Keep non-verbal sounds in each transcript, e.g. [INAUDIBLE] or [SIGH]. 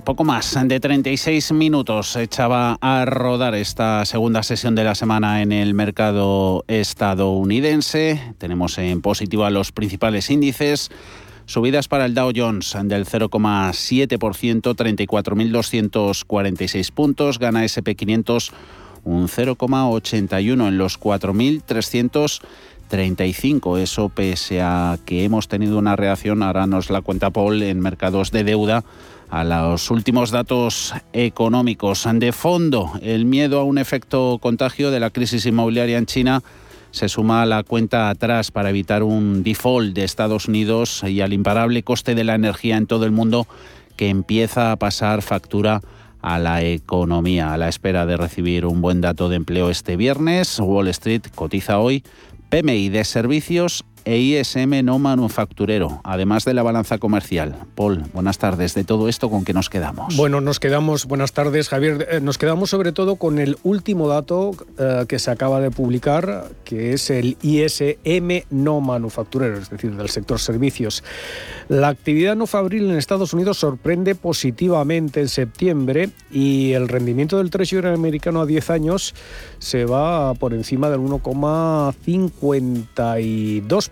Poco más de 36 minutos echaba a rodar esta segunda sesión de la semana en el mercado estadounidense. Tenemos en positivo a los principales índices. Subidas para el Dow Jones del 0,7%, 34.246 puntos. Gana SP500 un 0,81 en los 4.335. Eso pese a que hemos tenido una reacción, ahora nos la cuenta Paul, en mercados de deuda a los últimos datos económicos. De fondo, el miedo a un efecto contagio de la crisis inmobiliaria en China se suma a la cuenta atrás para evitar un default de Estados Unidos y al imparable coste de la energía en todo el mundo que empieza a pasar factura a la economía. A la espera de recibir un buen dato de empleo este viernes, Wall Street cotiza hoy PMI de servicios e ISM no manufacturero, además de la balanza comercial. Paul, buenas tardes. De todo esto, ¿con qué nos quedamos? Bueno, nos quedamos, buenas tardes Javier, eh, nos quedamos sobre todo con el último dato eh, que se acaba de publicar, que es el ISM no manufacturero, es decir, del sector servicios. La actividad no fabril en Estados Unidos sorprende positivamente en septiembre y el rendimiento del Treasury americano a 10 se va por encima del 1,52%.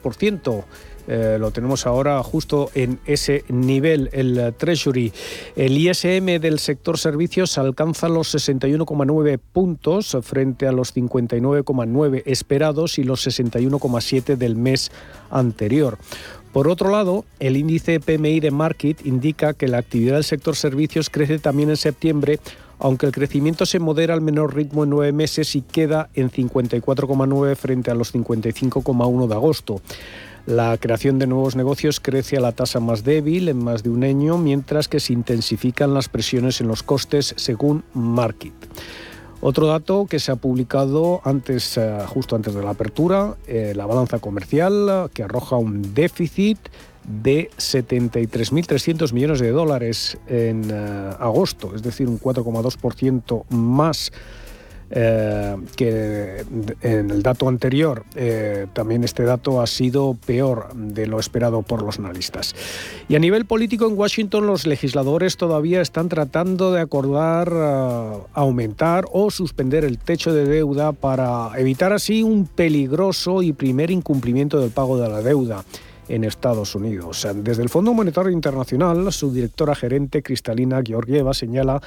Eh, lo tenemos ahora justo en ese nivel, el Treasury. El ISM del sector servicios alcanza los 61,9 puntos frente a los 59,9 esperados y los 61,7 del mes anterior. Por otro lado, el índice PMI de Market indica que la actividad del sector servicios crece también en septiembre, aunque el crecimiento se modera al menor ritmo en nueve meses y queda en 54,9 frente a los 55,1 de agosto. La creación de nuevos negocios crece a la tasa más débil en más de un año, mientras que se intensifican las presiones en los costes según Market. Otro dato que se ha publicado antes, eh, justo antes de la apertura, eh, la balanza comercial, que arroja un déficit de 73.300 millones de dólares en eh, agosto, es decir, un 4,2% más eh, que en el dato anterior eh, también este dato ha sido peor de lo esperado por los analistas. Y a nivel político en Washington los legisladores todavía están tratando de acordar eh, aumentar o suspender el techo de deuda para evitar así un peligroso y primer incumplimiento del pago de la deuda en Estados Unidos. Desde el Fondo Monetario Internacional, su directora gerente Cristalina Georgieva señala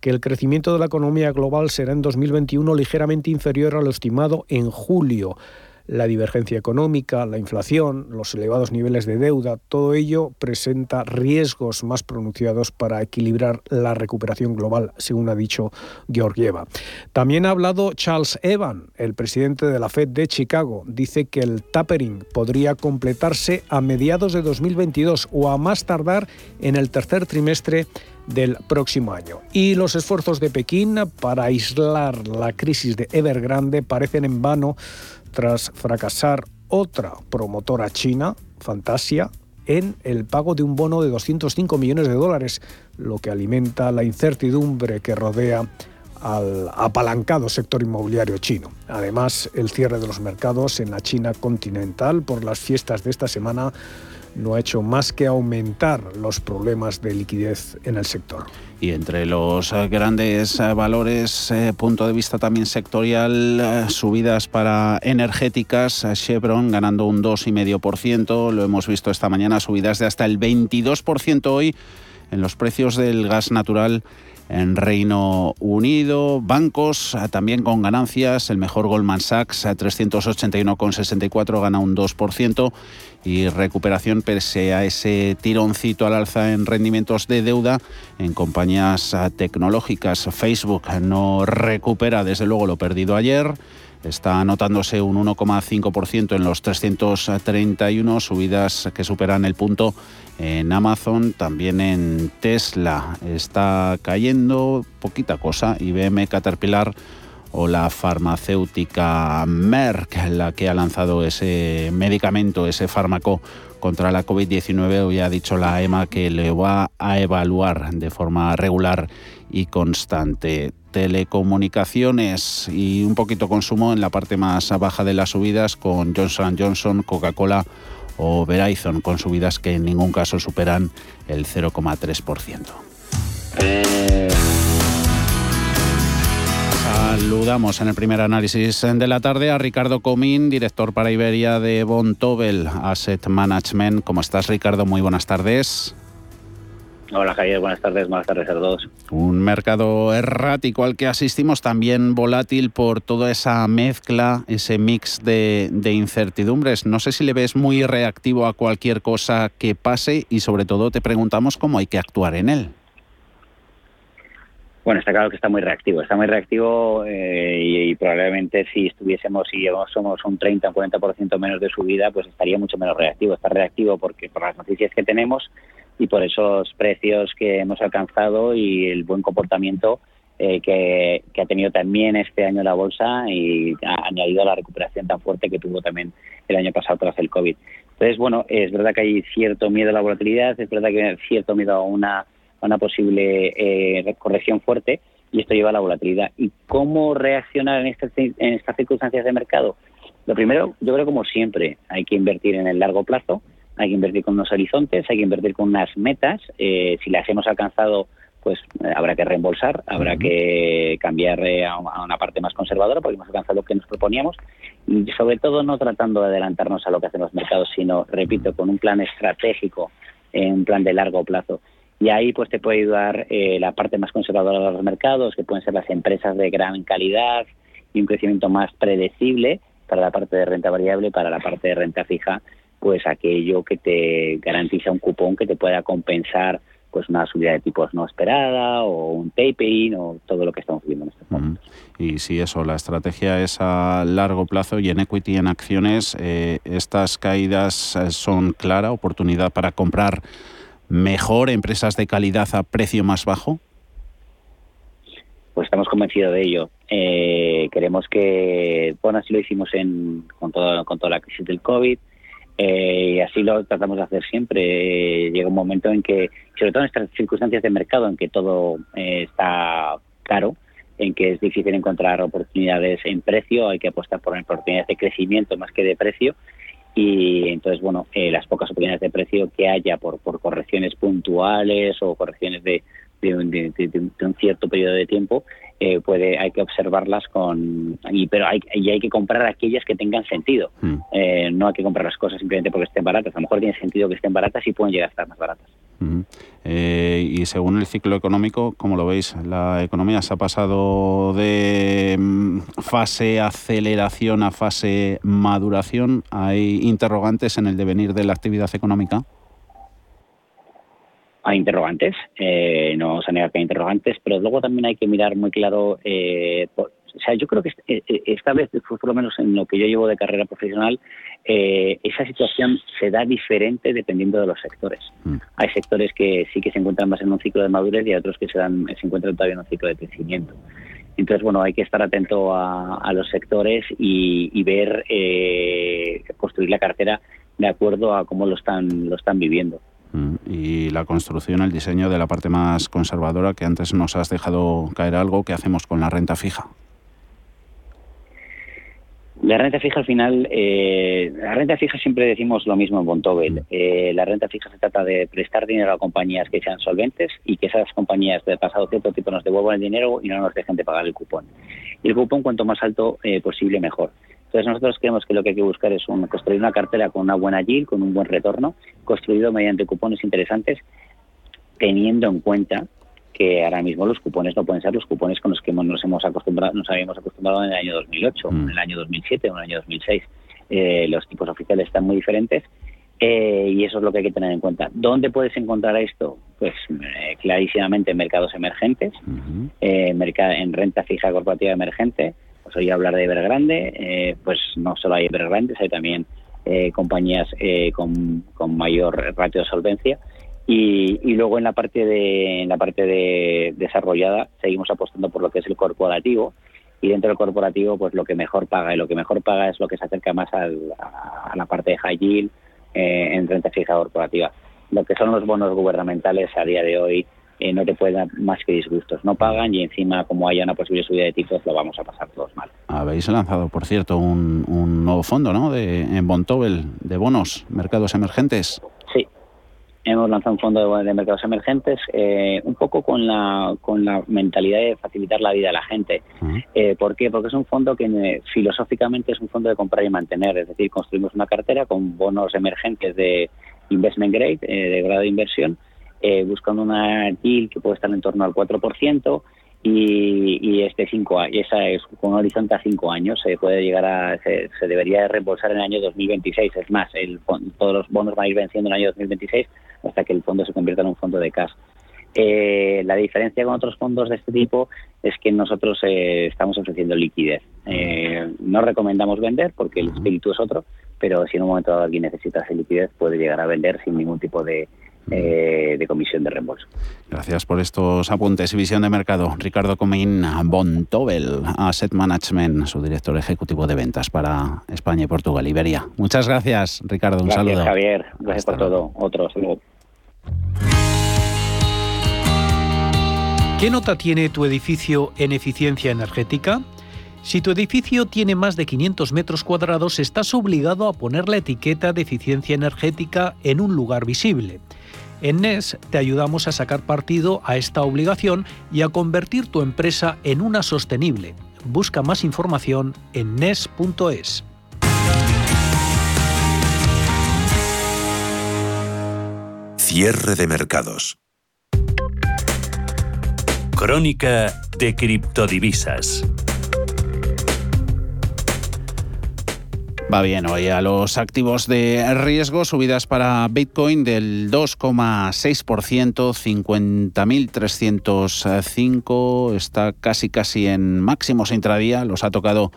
que el crecimiento de la economía global será en 2021 ligeramente inferior a lo estimado en julio. La divergencia económica, la inflación, los elevados niveles de deuda, todo ello presenta riesgos más pronunciados para equilibrar la recuperación global, según ha dicho Georgieva. También ha hablado Charles Evan, el presidente de la Fed de Chicago. Dice que el tapering podría completarse a mediados de 2022 o a más tardar en el tercer trimestre del próximo año. Y los esfuerzos de Pekín para aislar la crisis de Evergrande parecen en vano tras fracasar otra promotora china, Fantasia, en el pago de un bono de 205 millones de dólares, lo que alimenta la incertidumbre que rodea al apalancado sector inmobiliario chino. Además, el cierre de los mercados en la China continental por las fiestas de esta semana no ha hecho más que aumentar los problemas de liquidez en el sector. Y entre los eh, grandes eh, valores, eh, punto de vista también sectorial, subidas para energéticas, Chevron ganando un 2,5%, lo hemos visto esta mañana, subidas de hasta el 22% hoy en los precios del gas natural en Reino Unido. Bancos ah, también con ganancias. El mejor Goldman Sachs a 381,64 gana un 2% y recuperación pese a ese tironcito al alza en rendimientos de deuda en compañías ah, tecnológicas. Facebook no recupera desde luego lo perdido ayer. Está anotándose un 1,5% en los 331 subidas que superan el punto en Amazon, también en Tesla. Está cayendo poquita cosa. IBM Caterpillar o la farmacéutica Merck, la que ha lanzado ese medicamento, ese fármaco contra la COVID-19. Hoy ha dicho la EMA que le va a evaluar de forma regular y constante. Telecomunicaciones y un poquito consumo en la parte más baja de las subidas con Johnson Johnson, Coca-Cola o Verizon, con subidas que en ningún caso superan el 0,3%. Saludamos en el primer análisis de la tarde a Ricardo Comín, director para Iberia de Bontobel Asset Management. ¿Cómo estás, Ricardo? Muy buenas tardes. Hola Javier, buenas tardes, buenas tardes a todos. Un mercado errático al que asistimos, también volátil por toda esa mezcla, ese mix de, de, incertidumbres. No sé si le ves muy reactivo a cualquier cosa que pase y sobre todo te preguntamos cómo hay que actuar en él. Bueno, está claro que está muy reactivo, está muy reactivo eh, y, probablemente si estuviésemos, si somos un 30 o 40% menos de subida, pues estaría mucho menos reactivo. Está reactivo porque por las noticias que tenemos y por esos precios que hemos alcanzado y el buen comportamiento eh, que, que, ha tenido también este año la bolsa y ha añadido a la recuperación tan fuerte que tuvo también el año pasado tras el COVID. Entonces, bueno, es verdad que hay cierto miedo a la volatilidad, es verdad que hay cierto miedo a una una posible eh, corrección fuerte y esto lleva a la volatilidad. ¿Y cómo reaccionar en estas, en estas circunstancias de mercado? Lo primero, yo creo como siempre, hay que invertir en el largo plazo, hay que invertir con unos horizontes, hay que invertir con unas metas. Eh, si las hemos alcanzado, pues eh, habrá que reembolsar, habrá uh -huh. que cambiar eh, a una parte más conservadora porque hemos alcanzado lo que nos proponíamos y sobre todo no tratando de adelantarnos a lo que hacen los mercados, sino, repito, con un plan estratégico, un plan de largo plazo y ahí pues te puede ayudar eh, la parte más conservadora de los mercados, que pueden ser las empresas de gran calidad y un crecimiento más predecible para la parte de renta variable, para la parte de renta fija, pues aquello que te garantiza un cupón que te pueda compensar pues una subida de tipos no esperada o un tapering o todo lo que estamos viendo en este momento. Mm. Y si eso, la estrategia es a largo plazo y en equity, en acciones, eh, estas caídas eh, son clara oportunidad para comprar mejor, empresas de calidad a precio más bajo? Pues estamos convencidos de ello. Eh, queremos que, bueno, así lo hicimos en, con, todo, con toda la crisis del COVID eh, y así lo tratamos de hacer siempre. Eh, llega un momento en que, sobre todo en estas circunstancias de mercado, en que todo eh, está caro, en que es difícil encontrar oportunidades en precio, hay que apostar por oportunidades de crecimiento más que de precio y entonces bueno eh, las pocas oportunidades de precio que haya por, por correcciones puntuales o correcciones de, de, un, de, de un, cierto periodo de tiempo eh, puede hay que observarlas con y pero hay y hay que comprar aquellas que tengan sentido. Mm. eh, no hay que comprar las cosas simplemente porque estén baratas. A lo mejor tiene sentido que estén baratas y pueden llegar a estar más baratas eh, y según el ciclo económico cómo lo veis la economía se ha pasado de mm, fase aceleración a fase maduración. Hay interrogantes en el devenir de la actividad económica hay interrogantes, eh, no vamos a negar que hay interrogantes, pero luego también hay que mirar muy claro, eh, o sea, yo creo que eh, esta vez, por lo menos en lo que yo llevo de carrera profesional, eh, esa situación se da diferente dependiendo de los sectores. Mm. Hay sectores que sí que se encuentran más en un ciclo de madurez y hay otros que se, dan, se encuentran todavía en un ciclo de crecimiento. Entonces, bueno, hay que estar atento a, a los sectores y, y ver, eh, construir la cartera de acuerdo a cómo lo están, lo están viviendo. Mm, y la construcción, el diseño de la parte más conservadora, que antes nos has dejado caer algo, ¿qué hacemos con la renta fija? La renta fija al final, eh, la renta fija siempre decimos lo mismo en Bontobel. Eh, la renta fija se trata de prestar dinero a compañías que sean solventes y que esas compañías de pasado cierto tiempo nos devuelvan el dinero y no nos dejen de pagar el cupón. Y el cupón cuanto más alto eh, posible mejor. Entonces nosotros creemos que lo que hay que buscar es un, construir una cartera con una buena yield, con un buen retorno, construido mediante cupones interesantes, teniendo en cuenta que ahora mismo los cupones no pueden ser los cupones con los que nos hemos acostumbrado, nos habíamos acostumbrado en el año 2008, mm. en el año 2007 o en el año 2006. Eh, los tipos oficiales están muy diferentes eh, y eso es lo que hay que tener en cuenta. ¿Dónde puedes encontrar esto? Pues eh, clarísimamente en mercados emergentes, uh -huh. en renta fija corporativa emergente, pues oí hablar de Evergrande, eh, pues no solo hay Evergrandes, hay también eh, compañías eh, con, con, mayor ratio de solvencia. Y, y, luego en la parte de en la parte de desarrollada seguimos apostando por lo que es el corporativo y dentro del corporativo pues lo que mejor paga y lo que mejor paga es lo que se acerca más a la parte de high yield eh, en renta fija corporativa. Lo que son los bonos gubernamentales a día de hoy eh, no te pueden dar más que disgustos. No pagan y encima, como haya una posible subida de tipos, lo vamos a pasar todos mal. Habéis lanzado, por cierto, un, nuevo fondo ¿no? de, en Bontobel de bonos, mercados emergentes. Hemos lanzado un fondo de, mercados emergentes eh, un poco con la, con la mentalidad de facilitar la vida a la gente. Eh, ¿Por qué? Porque es un fondo que filosóficamente es un fondo de comprar y mantener, es decir, construimos una cartera con bonos emergentes de investment grade, de grado de inversión, eh, buscando una yield que puede estar en torno al 4% y, y este cinco esa es con un horizonte a cinco años se puede llegar a se, debería reembolsar en el año 2026 es más el todos los bonos van a ir venciendo en el año 2026 hasta que el fondo se convierta en un fondo de cash eh, la diferencia con otros fondos de este tipo es que nosotros eh, estamos ofreciendo liquidez. no recomendamos vender porque el espíritu es otro, pero si en un momento dado alguien necesita esa liquidez puede llegar a vender sin ningún tipo de, eh, de comisión de reembolso. Gracias por estos apuntes y visión de mercado. Ricardo Comín Bontobel, Asset Management, su director ejecutivo de ventas para España y Portugal, Iberia. Muchas gracias, Ricardo. Un gracias, saludo. Javier. Gracias por todo. Otro saludo. ¿Qué nota tiene tu edificio en eficiencia energética? Si tu edificio tiene más de 500 metros cuadrados, estás obligado a poner la etiqueta de eficiencia energética en un lugar visible. En NES te ayudamos a sacar partido a esta obligación y a convertir tu empresa en una sostenible. Busca más información en NES.es. Cierre de mercados. Crónica de criptodivisas. Va bien hoy a los activos de riesgo, subidas para Bitcoin del 2,6%, 50.305, está casi casi en máximos intradía, los ha tocado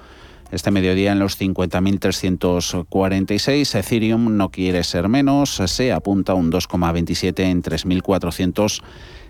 este mediodía en los 50.346. Ethereum no quiere ser menos, se apunta un 2,27 en 3.400.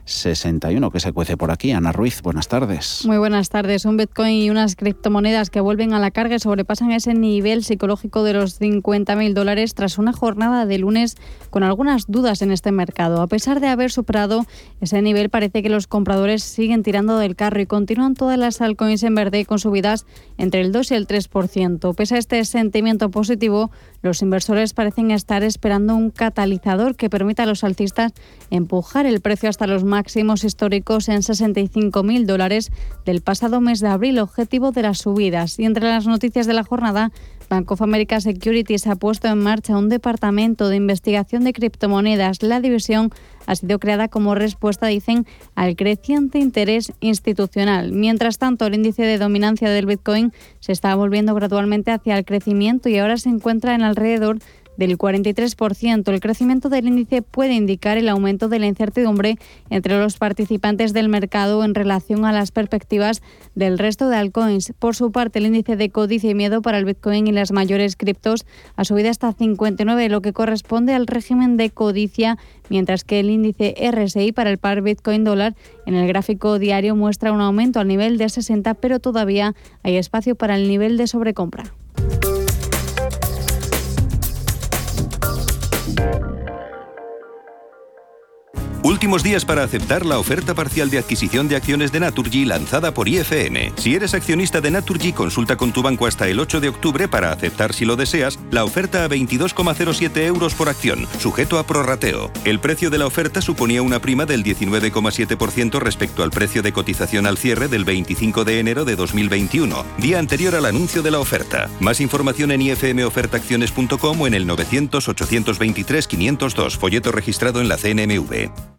61 que se cuece por aquí. Ana Ruiz, buenas tardes. Muy buenas tardes. Un Bitcoin y unas criptomonedas que vuelven a la carga y sobrepasan ese nivel psicológico de los 50.000 dólares tras una jornada de lunes con algunas dudas en este mercado. A pesar de haber superado ese nivel, parece que los compradores siguen tirando del carro y continúan todas las altcoins en verde con subidas entre el 2 y el 3%. Pese a este sentimiento positivo, los inversores parecen estar esperando un catalizador que permita a los alcistas empujar el precio hasta los máximos históricos en 65.000 dólares del pasado mes de abril, objetivo de las subidas. Y entre las noticias de la jornada, Bank of America Securities ha puesto en marcha un departamento de investigación de criptomonedas. La división ha sido creada como respuesta, dicen, al creciente interés institucional. Mientras tanto, el índice de dominancia del Bitcoin se está volviendo gradualmente hacia el crecimiento y ahora se encuentra en alrededor del 43%. El crecimiento del índice puede indicar el aumento de la incertidumbre entre los participantes del mercado en relación a las perspectivas del resto de altcoins. Por su parte, el índice de codicia y miedo para el Bitcoin y las mayores criptos ha subido hasta 59, lo que corresponde al régimen de codicia, mientras que el índice RSI para el par Bitcoin dólar en el gráfico diario muestra un aumento al nivel de 60, pero todavía hay espacio para el nivel de sobrecompra. Últimos días para aceptar la oferta parcial de adquisición de acciones de Naturgy lanzada por IFM. Si eres accionista de Naturgy, consulta con tu banco hasta el 8 de octubre para aceptar, si lo deseas, la oferta a 22,07 euros por acción, sujeto a prorrateo. El precio de la oferta suponía una prima del 19,7% respecto al precio de cotización al cierre del 25 de enero de 2021, día anterior al anuncio de la oferta. Más información en ifmofertaacciones.com o en el 900-823-502, folleto registrado en la CNMV.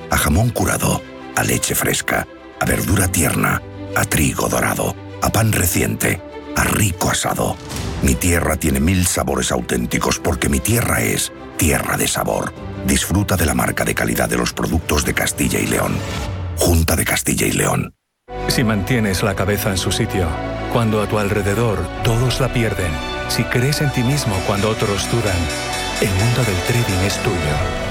a jamón curado, a leche fresca, a verdura tierna, a trigo dorado. a pan reciente, a rico asado. Mi tierra tiene mil sabores auténticos porque mi tierra es tierra de sabor. Disfruta de la marca de calidad de los productos de Castilla y León. Junta de Castilla y León. Si mantienes la cabeza en su sitio, cuando a tu alrededor todos la pierden, si crees en ti mismo cuando otros dudan, el mundo del trading es tuyo.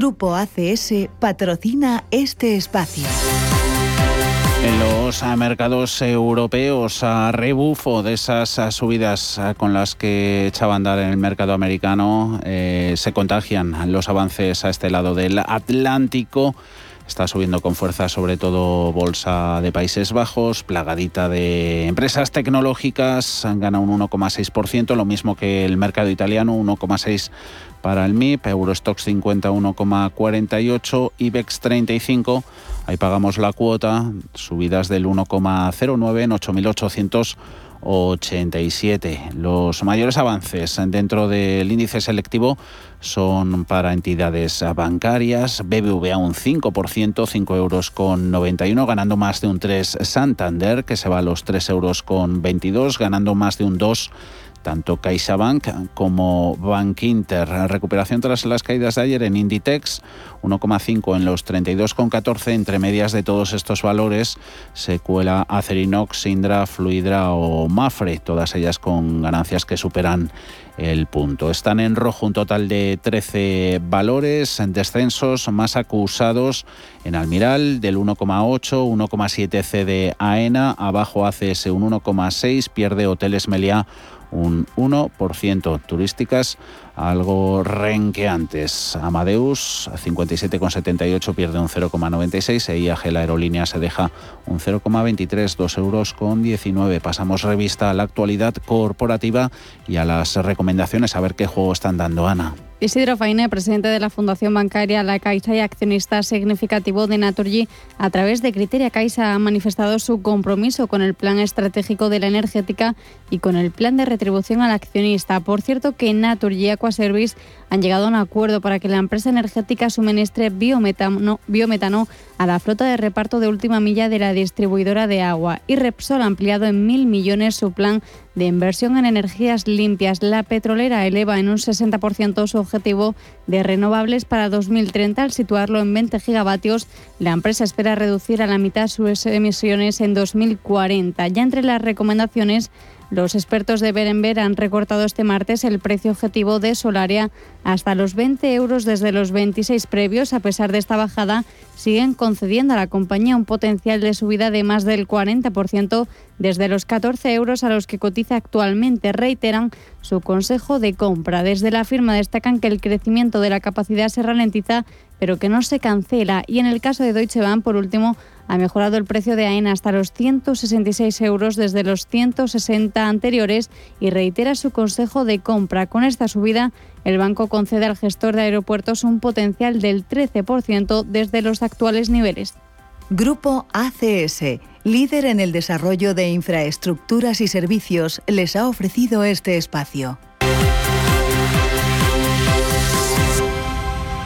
Grupo ACS patrocina este espacio. En los mercados europeos, a rebufo de esas subidas con las que echaba a andar en el mercado americano, eh, se contagian los avances a este lado del Atlántico. Está subiendo con fuerza sobre todo bolsa de Países Bajos, plagadita de empresas tecnológicas, gana un 1,6%, lo mismo que el mercado italiano, 1,6% para el MIP, Eurostox 50 1,48, IBEX 35, ahí pagamos la cuota, subidas del 1,09 en 8.887. Los mayores avances dentro del índice selectivo son para entidades bancarias, BBVA un 5%, 5 euros con 91, ganando más de un 3 Santander, que se va a los 3 euros con 22, ganando más de un 2 tanto CaixaBank como Bank Inter. Recuperación tras las caídas de ayer en Inditex, 1,5 en los 32,14. Entre medias de todos estos valores se cuela Acerinox, Indra, Fluidra o Mafre, todas ellas con ganancias que superan el punto. Están en rojo un total de 13 valores, en descensos más acusados en Almiral del 1,8, 1,7 C de AENA, abajo ACS un 1,6, pierde Hoteles Meliá un 1%. Turísticas algo renqueantes. Amadeus 57,78 pierde un 0,96 e IAG la aerolínea se deja un 0,23, 2 euros con 19. Pasamos revista a la actualidad corporativa y a las recomendaciones a ver qué juego están dando Ana. Isidro Faine, presidente de la Fundación Bancaria La Caixa y accionista significativo de Naturgy, a través de Criteria Caixa ha manifestado su compromiso con el plan estratégico de la energética y con el plan de retribución al accionista. Por cierto que Naturgy Aquaservice han llegado a un acuerdo para que la empresa energética suministre biometano, biometano a la flota de reparto de última milla de la distribuidora de agua y Repsol ha ampliado en mil millones su plan de inversión en energías limpias. La petrolera eleva en un 60% su objetivo de renovables para 2030 al situarlo en 20 gigavatios. La empresa espera reducir a la mitad sus emisiones en 2040. Ya entre las recomendaciones los expertos de Berenber han recortado este martes el precio objetivo de Solaria hasta los 20 euros desde los 26 previos. A pesar de esta bajada, siguen concediendo a la compañía un potencial de subida de más del 40% desde los 14 euros a los que cotiza actualmente. Reiteran su consejo de compra. Desde la firma destacan que el crecimiento de la capacidad se ralentiza, pero que no se cancela. Y en el caso de Deutsche Bank, por último, ha mejorado el precio de AENA hasta los 166 euros desde los 160 anteriores y reitera su consejo de compra. Con esta subida, el banco concede al gestor de aeropuertos un potencial del 13% desde los actuales niveles. Grupo ACS, líder en el desarrollo de infraestructuras y servicios, les ha ofrecido este espacio.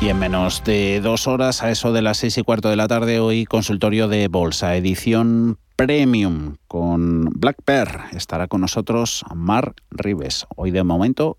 Y en menos de dos horas, a eso de las seis y cuarto de la tarde, hoy consultorio de bolsa, edición premium con Black Bear. Estará con nosotros Mar Rives. Hoy de momento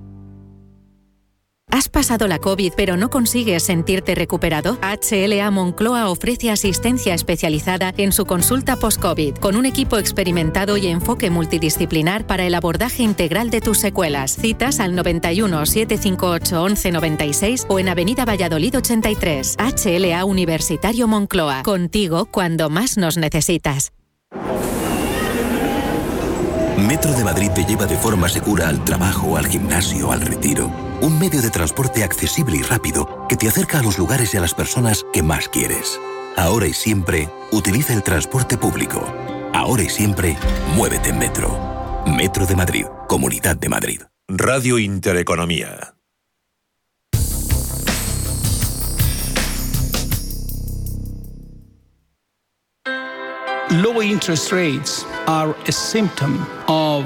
¿Has pasado la COVID pero no consigues sentirte recuperado? HLA Moncloa ofrece asistencia especializada en su consulta post-COVID, con un equipo experimentado y enfoque multidisciplinar para el abordaje integral de tus secuelas. Citas al 91 758 1196 o en Avenida Valladolid 83. HLA Universitario Moncloa, contigo cuando más nos necesitas. Metro de Madrid te lleva de forma segura al trabajo, al gimnasio, al retiro. Un medio de transporte accesible y rápido que te acerca a los lugares y a las personas que más quieres. Ahora y siempre, utiliza el transporte público. Ahora y siempre, muévete en Metro. Metro de Madrid, Comunidad de Madrid. Radio Intereconomía. Low interest rates are a symptom of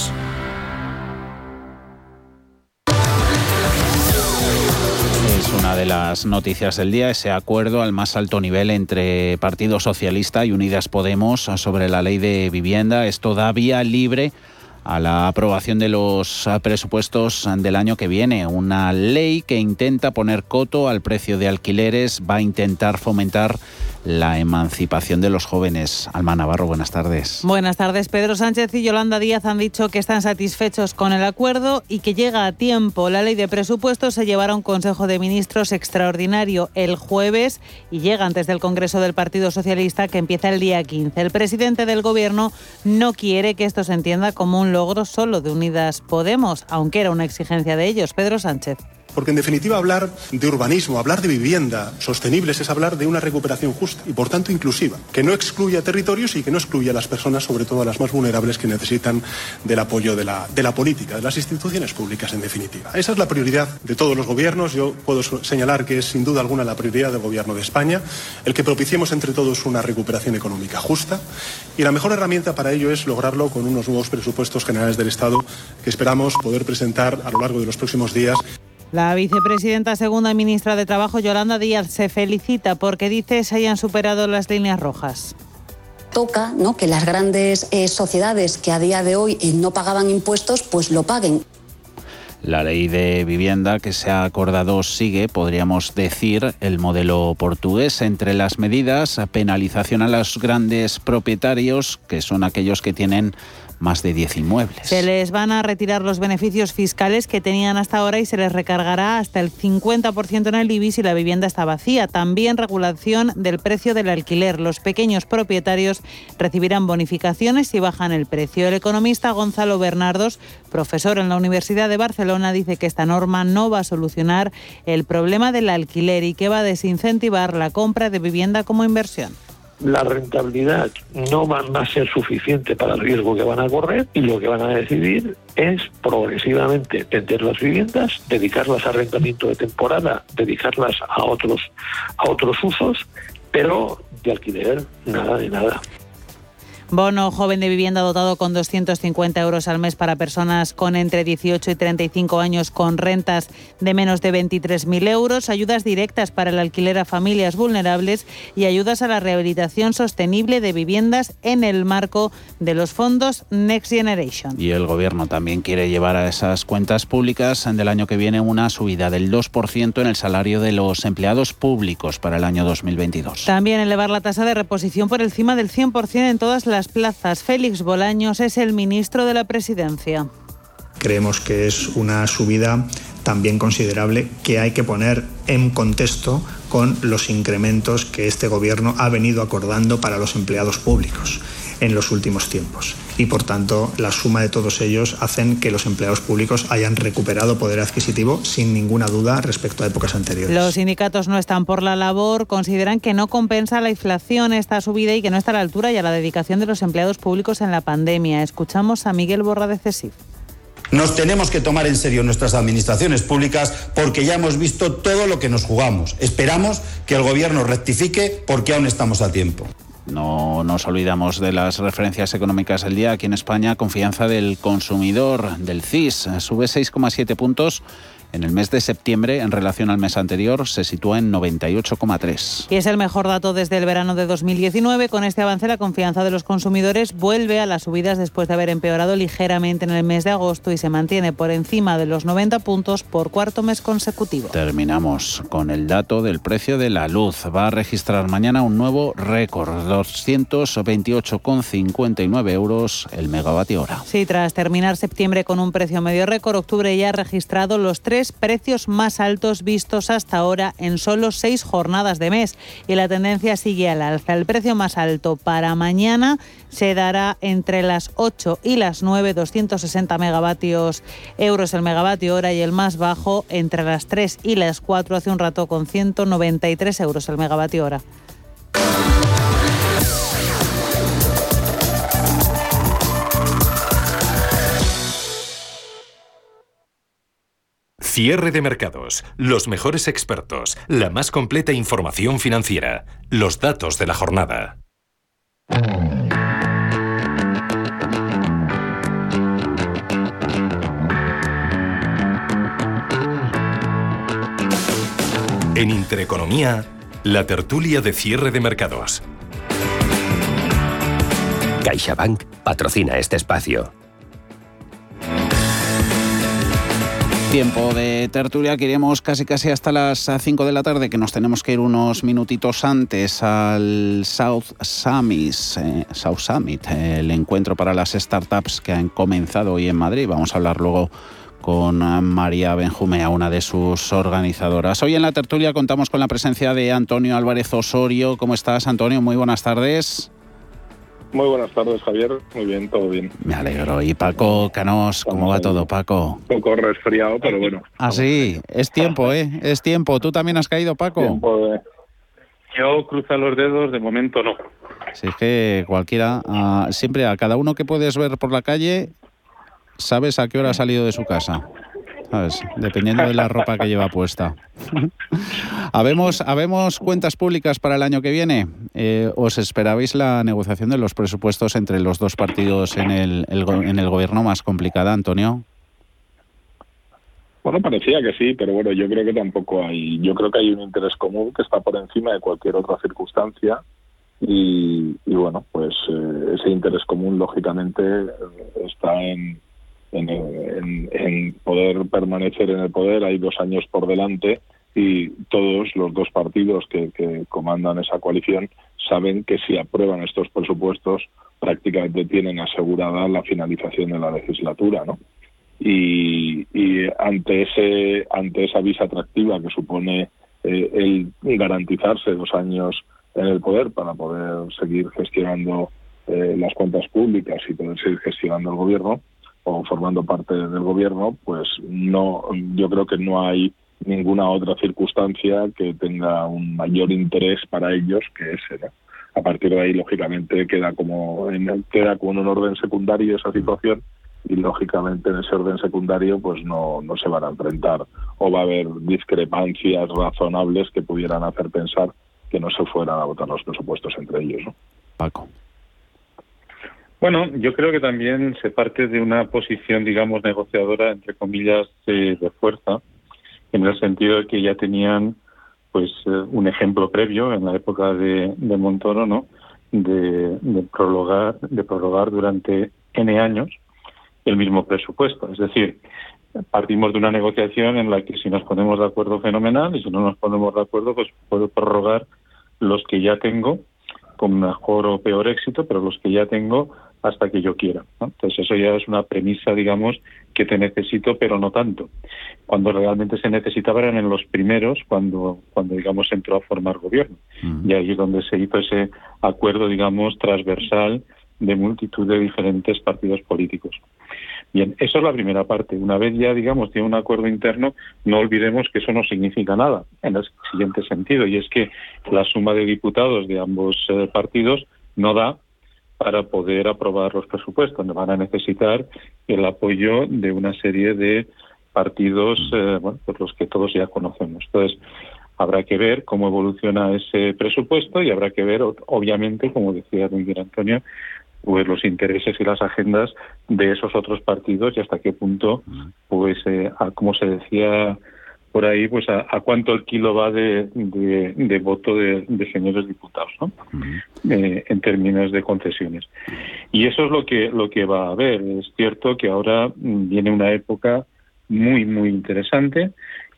Una de las noticias del día, ese acuerdo al más alto nivel entre Partido Socialista y Unidas Podemos sobre la ley de vivienda. Es todavía libre a la aprobación de los presupuestos del año que viene. Una ley que intenta poner coto al precio de alquileres, va a intentar fomentar la emancipación de los jóvenes. Alma Navarro, buenas tardes. Buenas tardes. Pedro Sánchez y Yolanda Díaz han dicho que están satisfechos con el acuerdo y que llega a tiempo. La ley de presupuestos se llevará a un Consejo de Ministros extraordinario el jueves y llega antes del Congreso del Partido Socialista que empieza el día 15. El presidente del Gobierno no quiere que esto se entienda como un logro solo de Unidas Podemos, aunque era una exigencia de ellos. Pedro Sánchez. Porque en definitiva hablar de urbanismo, hablar de vivienda sostenibles es hablar de una recuperación justa y por tanto inclusiva, que no excluya territorios y que no excluya a las personas, sobre todo a las más vulnerables que necesitan del apoyo de la, de la política, de las instituciones públicas en definitiva. Esa es la prioridad de todos los gobiernos. Yo puedo señalar que es sin duda alguna la prioridad del gobierno de España, el que propiciemos entre todos una recuperación económica justa y la mejor herramienta para ello es lograrlo con unos nuevos presupuestos generales del Estado que esperamos poder presentar a lo largo de los próximos días. La vicepresidenta segunda y ministra de Trabajo, Yolanda Díaz, se felicita porque dice se hayan superado las líneas rojas toca ¿no? que las grandes eh, sociedades que a día de hoy eh, no pagaban impuestos, pues lo paguen. La ley de vivienda que se ha acordado sigue, podríamos decir, el modelo portugués. Entre las medidas, penalización a los grandes propietarios, que son aquellos que tienen más de 10 inmuebles. Se les van a retirar los beneficios fiscales que tenían hasta ahora y se les recargará hasta el 50% en el IBI si la vivienda está vacía. También regulación del precio del alquiler. Los pequeños propietarios recibirán bonificaciones si bajan el precio. El economista Gonzalo Bernardos, profesor en la Universidad de Barcelona, dice que esta norma no va a solucionar el problema del alquiler y que va a desincentivar la compra de vivienda como inversión la rentabilidad no va, a ser suficiente para el riesgo que van a correr y lo que van a decidir es progresivamente vender las viviendas, dedicarlas a arrendamiento de temporada, dedicarlas a otros, a otros usos, pero de alquiler nada de nada. Bono joven de vivienda dotado con 250 euros al mes para personas con entre 18 y 35 años con rentas de menos de 23.000 euros, ayudas directas para el alquiler a familias vulnerables y ayudas a la rehabilitación sostenible de viviendas en el marco de los fondos Next Generation. Y el Gobierno también quiere llevar a esas cuentas públicas del año que viene una subida del 2% en el salario de los empleados públicos para el año 2022. También elevar la tasa de reposición por encima del 100% en todas plazas. Félix Bolaños es el ministro de la Presidencia. Creemos que es una subida también considerable que hay que poner en contexto con los incrementos que este Gobierno ha venido acordando para los empleados públicos en los últimos tiempos. Y por tanto, la suma de todos ellos hacen que los empleados públicos hayan recuperado poder adquisitivo sin ninguna duda respecto a épocas anteriores. Los sindicatos no están por la labor, consideran que no compensa la inflación esta subida y que no está a la altura y a la dedicación de los empleados públicos en la pandemia. Escuchamos a Miguel Borra de CESIF. Nos tenemos que tomar en serio nuestras administraciones públicas porque ya hemos visto todo lo que nos jugamos. Esperamos que el Gobierno rectifique porque aún estamos a tiempo. No nos olvidamos de las referencias económicas del día. Aquí en España, confianza del consumidor del CIS sube 6,7 puntos en el mes de septiembre, en relación al mes anterior, se sitúa en 98,3. Y es el mejor dato desde el verano de 2019. Con este avance, la confianza de los consumidores vuelve a las subidas después de haber empeorado ligeramente en el mes de agosto y se mantiene por encima de los 90 puntos por cuarto mes consecutivo. Terminamos con el dato del precio de la luz. Va a registrar mañana un nuevo récord, 228,59 euros el megavatio hora. Sí, tras terminar septiembre con un precio medio récord, octubre ya ha registrado los tres precios más altos vistos hasta ahora en solo seis jornadas de mes y la tendencia sigue al alza. El precio más alto para mañana se dará entre las 8 y las 9, 260 megavatios euros el megavatio hora y el más bajo entre las 3 y las 4 hace un rato con 193 euros el megavatio hora. Cierre de mercados, los mejores expertos, la más completa información financiera, los datos de la jornada. En Intereconomía, la tertulia de cierre de mercados. CaixaBank patrocina este espacio. Tiempo de tertulia que iremos casi casi hasta las 5 de la tarde, que nos tenemos que ir unos minutitos antes al South Summit, eh, South Summit, el encuentro para las startups que han comenzado hoy en Madrid. Vamos a hablar luego con María Benjumea, una de sus organizadoras. Hoy en la tertulia contamos con la presencia de Antonio Álvarez Osorio. ¿Cómo estás, Antonio? Muy buenas tardes. Muy buenas tardes, Javier. Muy bien, todo bien. Me alegro. ¿Y Paco Canós, cómo va todo, Paco? Un poco resfriado, pero bueno. Ah, sí, es tiempo, ¿eh? Es tiempo. ¿Tú también has caído, Paco? Tiempo Yo cruzo los dedos, de momento no. Si es que cualquiera, ah, siempre a cada uno que puedes ver por la calle, sabes a qué hora ha salido de su casa. Dependiendo de la ropa que lleva puesta. [LAUGHS] ¿Habemos, ¿Habemos cuentas públicas para el año que viene? Eh, ¿Os esperabais la negociación de los presupuestos entre los dos partidos en el, en el gobierno más complicada, Antonio? Bueno, parecía que sí, pero bueno, yo creo que tampoco hay. Yo creo que hay un interés común que está por encima de cualquier otra circunstancia y, bueno, pues eh, ese interés común lógicamente está en, en, poder permanecer en el poder. Hay dos años por delante y todos los dos partidos que, comandan esa coalición saben que si aprueban estos presupuestos prácticamente tienen asegurada la finalización de la legislatura, ¿no? Y, ante ese ante esa visa atractiva que supone eh, el garantizarse dos años en el poder para poder seguir gestionando eh, las cuentas públicas y poder seguir gestionando el gobierno o formando parte del gobierno, pues no, yo creo que no hay ninguna otra circunstancia que tenga un mayor interés para ellos que ese. A partir de ahí, lógicamente, queda como en, queda como en un orden secundario esa situación y lógicamente en ese orden secundario pues no, no se van a enfrentar o va a haber discrepancias razonables que pudieran hacer pensar que no se fueran a votar los presupuestos entre ellos. ¿no? Paco. Bueno, yo creo que también se parte de una posición, digamos, negociadora, entre comillas, de, fuerza, en el sentido de que ya tenían pues eh, un ejemplo previo en la época de, de Montoro, ¿no? De, de, prorrogar, de prorrogar durante N años el mismo presupuesto. Es decir, partimos de una negociación en la que si nos ponemos de acuerdo fenomenal y si no nos ponemos de acuerdo pues puedo prorrogar los que ya tengo con mejor o peor éxito, pero los que ya tengo hasta que yo quiera. Entonces eso ya es una premisa, digamos, que te necesito, pero no tanto. Cuando realmente se necesitaba eran en los primeros, cuando, cuando digamos, entró a formar gobierno. Y ahí es donde se hizo ese acuerdo, digamos, transversal de multitud de diferentes partidos políticos. Bien, eso es la primera parte. Una vez ya, digamos, tiene un acuerdo interno, no olvidemos que eso no significa nada en el siguiente sentido, y es que la suma de diputados de ambos eh, partidos no da para poder aprobar los presupuestos. Van a necesitar el apoyo de una serie de partidos, eh, bueno, pues los que todos ya conocemos. Entonces, habrá que ver cómo evoluciona ese presupuesto y habrá que ver, obviamente, como decía muy bien Antonio, pues los intereses y las agendas de esos otros partidos y hasta qué punto, pues, eh, como se decía por ahí, pues a, cuánto el kilo va de, de, voto de, señores diputados, ¿no? Eh, en términos de concesiones. Y eso es lo que lo que va a haber. Es cierto que ahora mm, viene una época muy muy interesante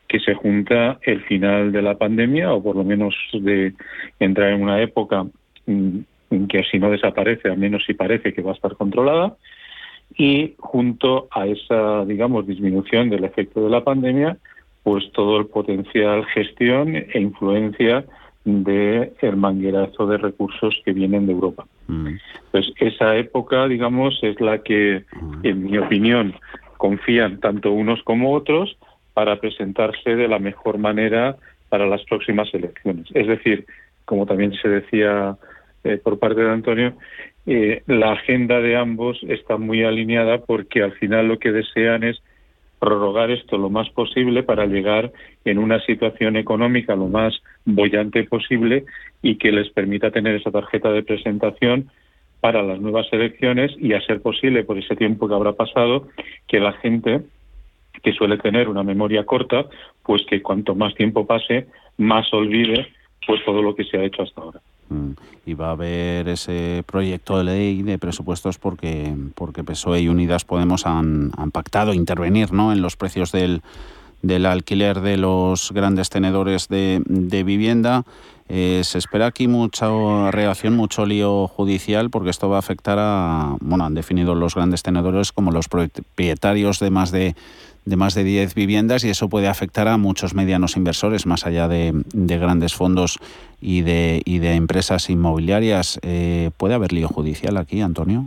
que se junta el final de la pandemia o por lo menos de entrar en una época mm, que si no desaparece, al menos si parece que va a estar controlada, y junto a esa, digamos, disminución del efecto de la pandemia, pues todo el potencial gestión e influencia del el manguerazo de recursos que vienen de Europa. Mm. Pues esa época, digamos, es la que, mm. en mi opinión, confían tanto unos como otros para presentarse de la mejor manera para las próximas elecciones. Es decir, como también se decía eh, por parte de Antonio, eh, la agenda de ambos está muy alineada porque al final lo que desean es prorrogar esto lo más posible para llegar en una situación económica lo más bollante posible y que les permita tener esa tarjeta de presentación para las nuevas elecciones y a ser posible por ese tiempo que habrá pasado que la gente que suele tener una memoria corta pues que cuanto más tiempo pase más olvide pues todo lo que se ha hecho hasta ahora. Mm. Y va a haber ese proyecto de ley de presupuestos porque, porque PSOE y Unidas Podemos han, han pactado intervenir ¿no? en los precios del, del alquiler de los grandes tenedores de, de vivienda. Eh, se espera aquí mucha reacción, mucho lío judicial, porque esto va a afectar a, bueno, han definido los grandes tenedores como los propietarios de más de de más de 10 viviendas y eso puede afectar a muchos medianos inversores, más allá de, grandes fondos y de, y de empresas inmobiliarias. Eh, ¿Puede haber lío judicial aquí, Antonio?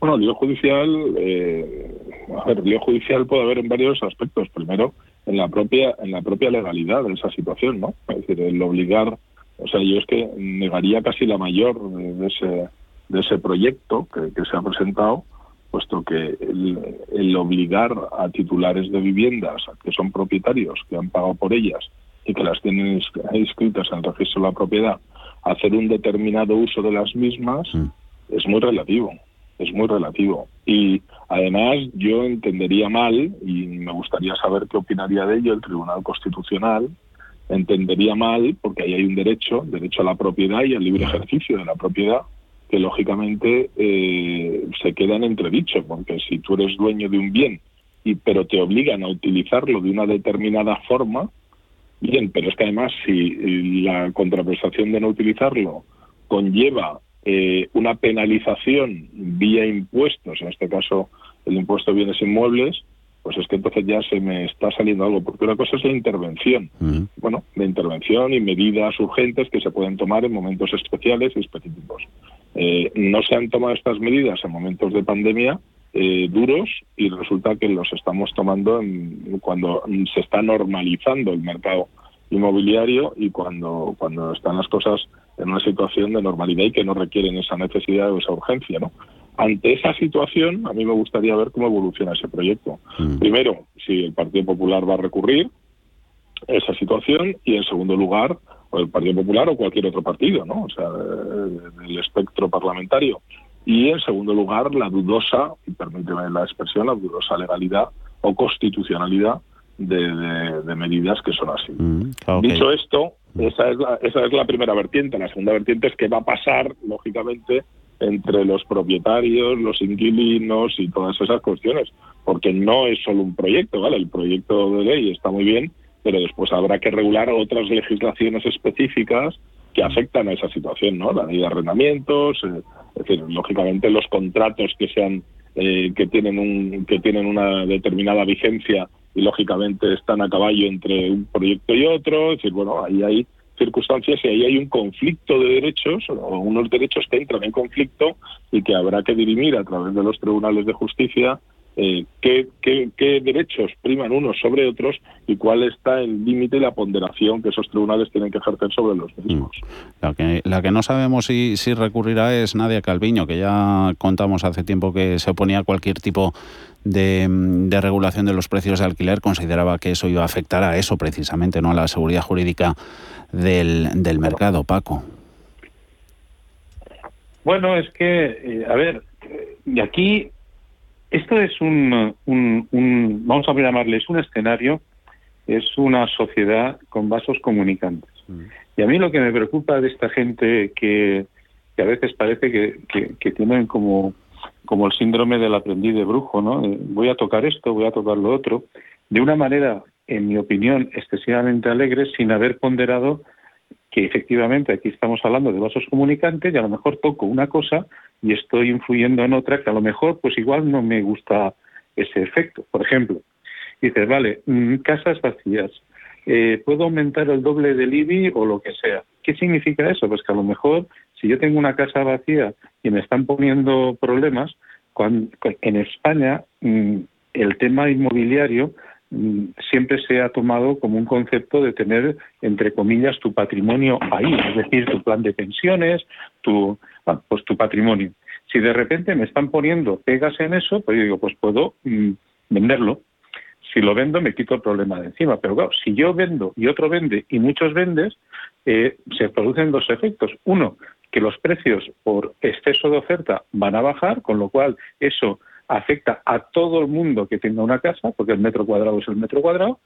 Bueno, lío judicial, eh, a ver, lío judicial puede haber en varios aspectos. Primero, en la propia en la propia legalidad de esa situación, ¿no? Es decir, el obligar, o sea, yo es que negaría casi la mayor de ese de ese proyecto que, que se ha presentado puesto que el, obligar a titulares de viviendas que son propietarios, que han pagado por ellas y que las tienen inscritas en el registro de la propiedad, a hacer un determinado uso de las mismas mm. es muy relativo, es muy relativo. Y además yo entendería mal, y me gustaría saber qué opinaría de ello el Tribunal Constitucional, entendería mal, porque ahí hay un derecho, derecho a la propiedad y al libre ejercicio de la propiedad, que lógicamente eh, se quedan entredicho, porque si tú eres dueño de un bien, y, pero te obligan a utilizarlo de una determinada forma, Bien, pero es que además si la contraprestación de no utilizarlo conlleva eh, una penalización vía impuestos, en este caso el impuesto de bienes inmuebles, pues es que entonces ya se me está saliendo algo, porque una cosa es la intervención, bueno, la intervención y medidas urgentes que se pueden tomar en momentos especiales y específicos. Eh, no se han tomado estas medidas en momentos de pandemia eh, duros y resulta que los estamos tomando en, cuando se está normalizando el mercado inmobiliario y cuando, cuando están las cosas en una situación de normalidad y que no requieren esa necesidad o esa urgencia, ¿no? Ante esa situación, a mí me gustaría ver cómo evoluciona ese proyecto. Mm. Primero, si el Partido Popular va a recurrir a esa situación y, en segundo lugar, o el Partido Popular o cualquier otro partido, ¿no? O sea, el espectro parlamentario. Y, en segundo lugar, la dudosa, y permíteme la expresión, la dudosa legalidad o constitucionalidad de, medidas que son así. Mm, Dicho esto, esa es, la, esa es la primera vertiente. La segunda vertiente es que va a pasar, lógicamente, entre los propietarios, los inquilinos y todas esas cuestiones, porque no es solo un proyecto, ¿vale? El proyecto de ley está muy bien, pero después habrá que regular otras legislaciones específicas que afectan a esa situación, ¿no? La ley de arrendamientos, eh, es decir, lógicamente los contratos que sean eh, que tienen un que tienen una determinada vigencia y lógicamente están a caballo entre un proyecto y otro, es decir, bueno, ahí hay circunstancias y ahí hay un conflicto de derechos o unos derechos que entran en conflicto y que habrá que dirimir a través de los tribunales de justicia eh, qué, qué, derechos priman unos sobre otros y cuál está el límite y la ponderación que esos tribunales tienen que ejercer sobre los mismos. Mm. La que, la que no sabemos si, si recurrirá es Nadia Calviño, que ya contamos hace tiempo que se oponía a cualquier tipo de, de, regulación de los precios de alquiler, consideraba que eso iba a afectar a eso precisamente, no a la seguridad jurídica del, del mercado, Paco. Bueno, es que, eh, a ver, y aquí esto es un, un, vamos a llamarles un escenario, es una sociedad con vasos comunicantes. Mm. Y a mí lo que me preocupa de esta gente que, que a veces parece que, que, tienen como, como el síndrome del aprendiz de brujo, ¿no? voy a tocar esto, voy a tocar lo otro, de una manera en mi opinión, excesivamente alegres sin haber ponderado que efectivamente aquí estamos hablando de vasos comunicantes y a lo mejor toco una cosa y estoy influyendo en otra que a lo mejor pues igual no me gusta ese efecto. Por ejemplo, dices, vale, mm, casas vacías, eh, puedo aumentar el doble del IBI o lo que sea. ¿Qué significa eso? Pues que a lo mejor si yo tengo una casa vacía y me están poniendo problemas, en España mm, el tema inmobiliario siempre se ha tomado como un concepto de tener, entre comillas, tu patrimonio ahí, es decir, tu plan de pensiones, tu, ah, pues tu patrimonio. Si de repente me están poniendo pegas en eso, pues yo digo, pues puedo mm, venderlo. Si lo vendo, me quito el problema de encima. Pero claro, si yo vendo y otro vende y muchos vendes, eh, se producen dos efectos. Uno, que los precios por exceso de oferta van a bajar, con lo cual eso afecta a todo el mundo que tenga una casa, porque el metro cuadrado es el metro cuadrado,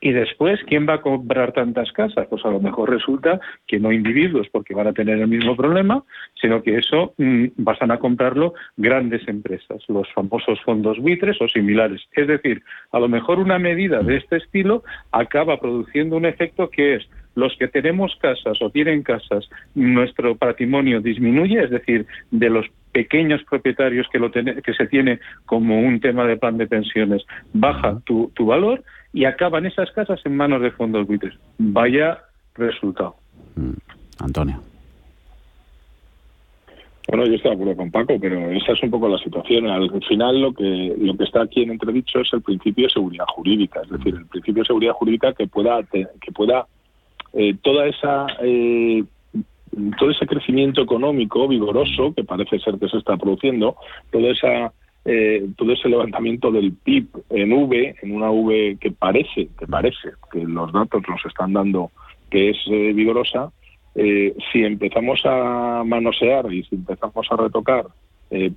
y después, ¿quién va a comprar tantas casas? Pues a lo mejor resulta que no individuos, porque van a tener el mismo problema, sino que eso mm, van a comprarlo grandes empresas, los famosos fondos buitres o similares. Es decir, a lo mejor una medida de este estilo acaba produciendo un efecto que es los que tenemos casas o tienen casas, nuestro patrimonio disminuye, es decir, de los pequeños propietarios que, lo que se tiene como un tema de plan de pensiones, baja tu, tu valor y acaban esas casas en manos de fondos buitres. Vaya resultado. Mm. Antonio. Bueno, yo estoy de acuerdo con Paco, pero esa es un poco la situación. Al final, lo que lo que está aquí en entredicho es el principio de seguridad jurídica, es decir, el principio de seguridad jurídica que pueda que pueda eh, toda esa eh, todo ese crecimiento económico vigoroso que parece ser que se está produciendo, toda esa eh, todo ese levantamiento del PIB en V, en una V que parece, que parece, que los datos nos están dando que es vigorosa, si empezamos a manosear y si empezamos a retocar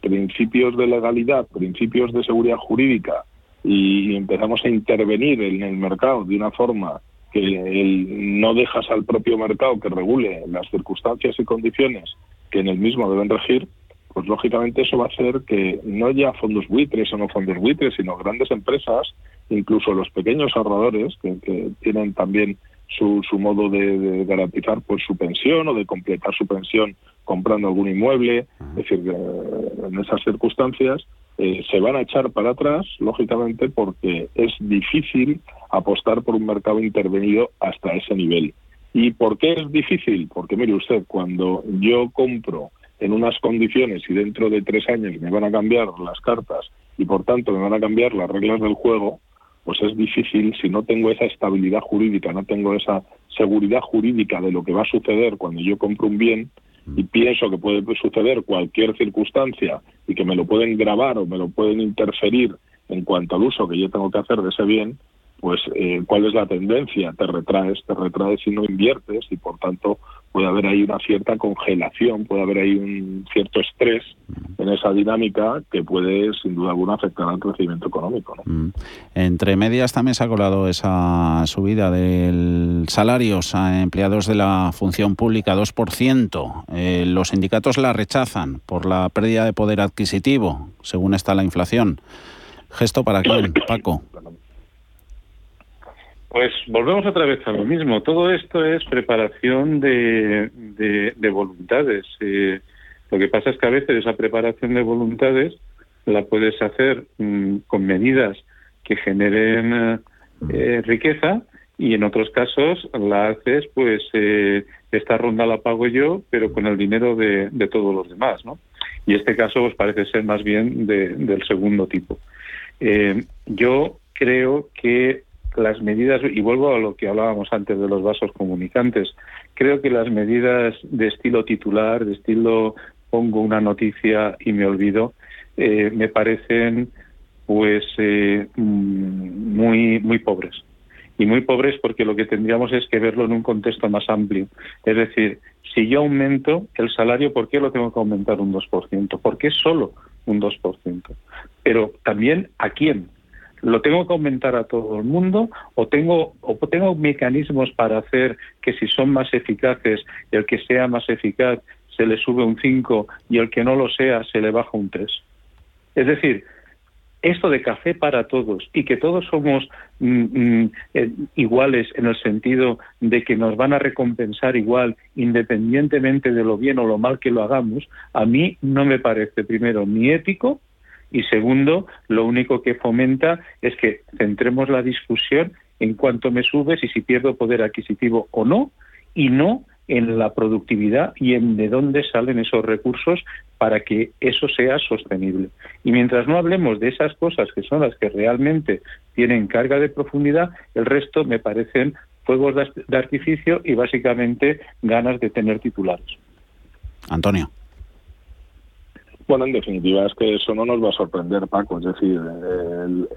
principios de legalidad, principios de seguridad jurídica y empezamos a intervenir en el mercado de una forma que el, no dejas al propio mercado que regule las circunstancias y condiciones que en el mismo deben regir, pues lógicamente eso va a hacer que no ya fondos buitres o no fondos buitres, sino grandes empresas, incluso los pequeños ahorradores que, tienen también su, su modo de, garantizar pues su pensión o de completar su pensión comprando algún inmueble. Es decir, en esas circunstancias eh, se van a echar para atrás, lógicamente, porque es difícil apostar por un mercado intervenido hasta ese nivel. ¿Y por qué es difícil? Porque mire usted, cuando yo compro en unas condiciones y dentro de tres años me van a cambiar las cartas y por tanto me van a cambiar las reglas del juego, pues es difícil si no tengo esa estabilidad jurídica, no tengo esa seguridad jurídica de lo que va a suceder cuando yo compro un bien y pienso que puede suceder cualquier circunstancia y que me lo pueden grabar o me lo pueden interferir en cuanto al uso que yo tengo que hacer de ese bien, pues eh, cuál es la tendencia, te retraes, te retraes y no inviertes y por tanto puede haber ahí una cierta congelación, puede haber ahí un cierto estrés en esa dinámica que puede sin duda alguna afectar al crecimiento económico. Mm. Entre medias también se ha colado esa subida del salarios a empleados de la función pública 2%. Eh, los sindicatos la rechazan por la pérdida de poder adquisitivo, según está la inflación. ¿Gesto para quién, [CLEARS THROAT] Paco? Pues volvemos otra vez a lo mismo. Todo esto es preparación de, de, voluntades. Eh, lo que pasa es que a veces esa preparación de voluntades la puedes hacer mm, con medidas que generen eh, riqueza y en otros casos la haces, pues eh, esta ronda la pago yo, pero con el dinero de, de todos los demás, ¿no? Y este caso pues parece ser más bien del segundo tipo. yo creo que las medidas, y vuelvo a lo que hablábamos antes de los vasos comunicantes, creo que las medidas de estilo titular, de estilo pongo una noticia y me olvido, eh, me parecen pues eh, mm, muy muy pobres y muy pobres porque lo que tendríamos es que verlo en un contexto más amplio. Es decir, si yo aumento el salario, ¿por qué lo tengo que aumentar un 2%? ¿Por qué solo un 2%? Pero también a quién lo tengo que aumentar a todo el mundo o tengo o tengo mecanismos para hacer que si son más eficaces el que sea más eficaz se le sube un 5 y el que no lo sea se le baja un 3. Es decir, esto de café para todos y que todos somos mm, mm, eh, iguales en el sentido de que nos van a recompensar igual independientemente de lo bien o lo mal que lo hagamos, a mí no me parece primero ni ético y segundo, lo único que fomenta es que centremos la discusión en cuánto me subes y si pierdo poder adquisitivo o no, y no en la productividad y en de dónde salen esos recursos para que eso sea sostenible. Y mientras no hablemos de esas cosas que son las que realmente tienen carga de profundidad, el resto me parecen fuegos de artificio y básicamente ganas de tener titulares. Antonio. Bueno, en definitiva es que eso no nos va a sorprender, Paco. Es decir,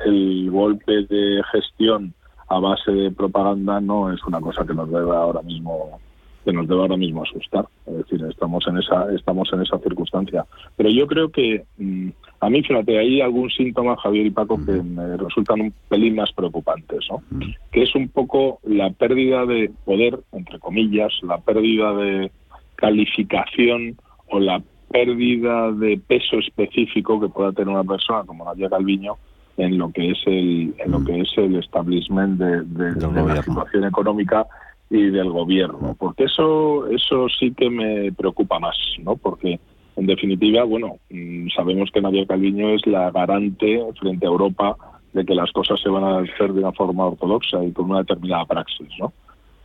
el, golpe de gestión a base de propaganda no es una cosa que nos debe ahora mismo que nos debe ahora mismo asustar. Es decir, estamos en esa estamos en esa circunstancia. Pero yo creo que mm, a mí, fíjate, hay algún síntoma, Javier y Paco, que me resultan un pelín más preocupantes, ¿no? Que es un poco la pérdida de poder, entre comillas, la pérdida de calificación o la pérdida de peso específico que pueda tener una persona como Nadia Calviño en lo que es el en lo mm. que es el establishment de, la situación económica y del gobierno. Porque eso eso sí que me preocupa más no porque en definitiva bueno mm, sabemos que Nadia Calviño es la garante frente a Europa de que las cosas se van a hacer de una forma ortodoxa y con una determinada praxis no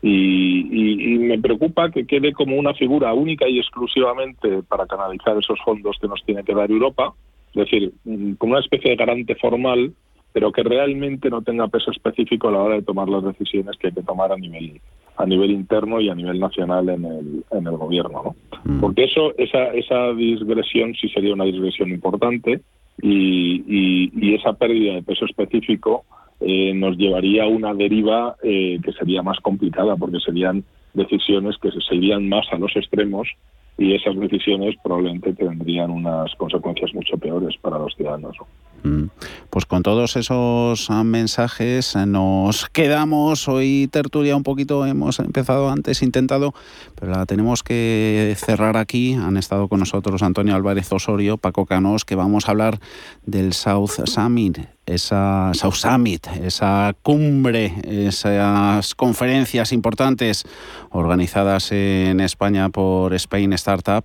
y, me preocupa que quede como una figura única y exclusivamente para canalizar esos fondos que nos tiene que dar Europa, es decir, mm, como una especie de garante formal, pero que realmente no tenga peso específico a la hora de tomar las decisiones que hay que tomar a nivel a nivel interno y a nivel nacional en el, en el gobierno, ¿no? Mm. Porque eso esa esa digresión sí sería una digresión importante y, y esa pérdida de peso específico eh, nos llevaría a una deriva eh, que sería más complicada porque serían decisiones que se irían más a los extremos y esas decisiones probablemente tendrían unas consecuencias mucho peores para los ciudadanos. Mm. Pues con todos esos mensajes nos quedamos. Hoy tertulia un poquito hemos empezado antes, intentado, pero la tenemos que cerrar aquí. Han estado con nosotros Antonio Álvarez Osorio, Paco Canós, que vamos a hablar del South Summit esa South Summit, esa cumbre, esas conferencias importantes organizadas en España por Spain Startup.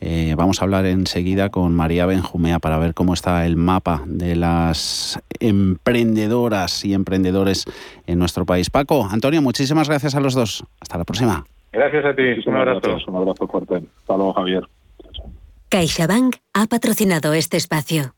Eh, vamos a hablar enseguida con María Benjumea para ver cómo está el mapa de las emprendedoras y emprendedores en nuestro país. Paco, Antonio, muchísimas gracias a los dos. Hasta la próxima. Gracias a ti. Un abrazo. un abrazo fuerte. Hasta luego, Javier. CaixaBank ha patrocinado este espacio.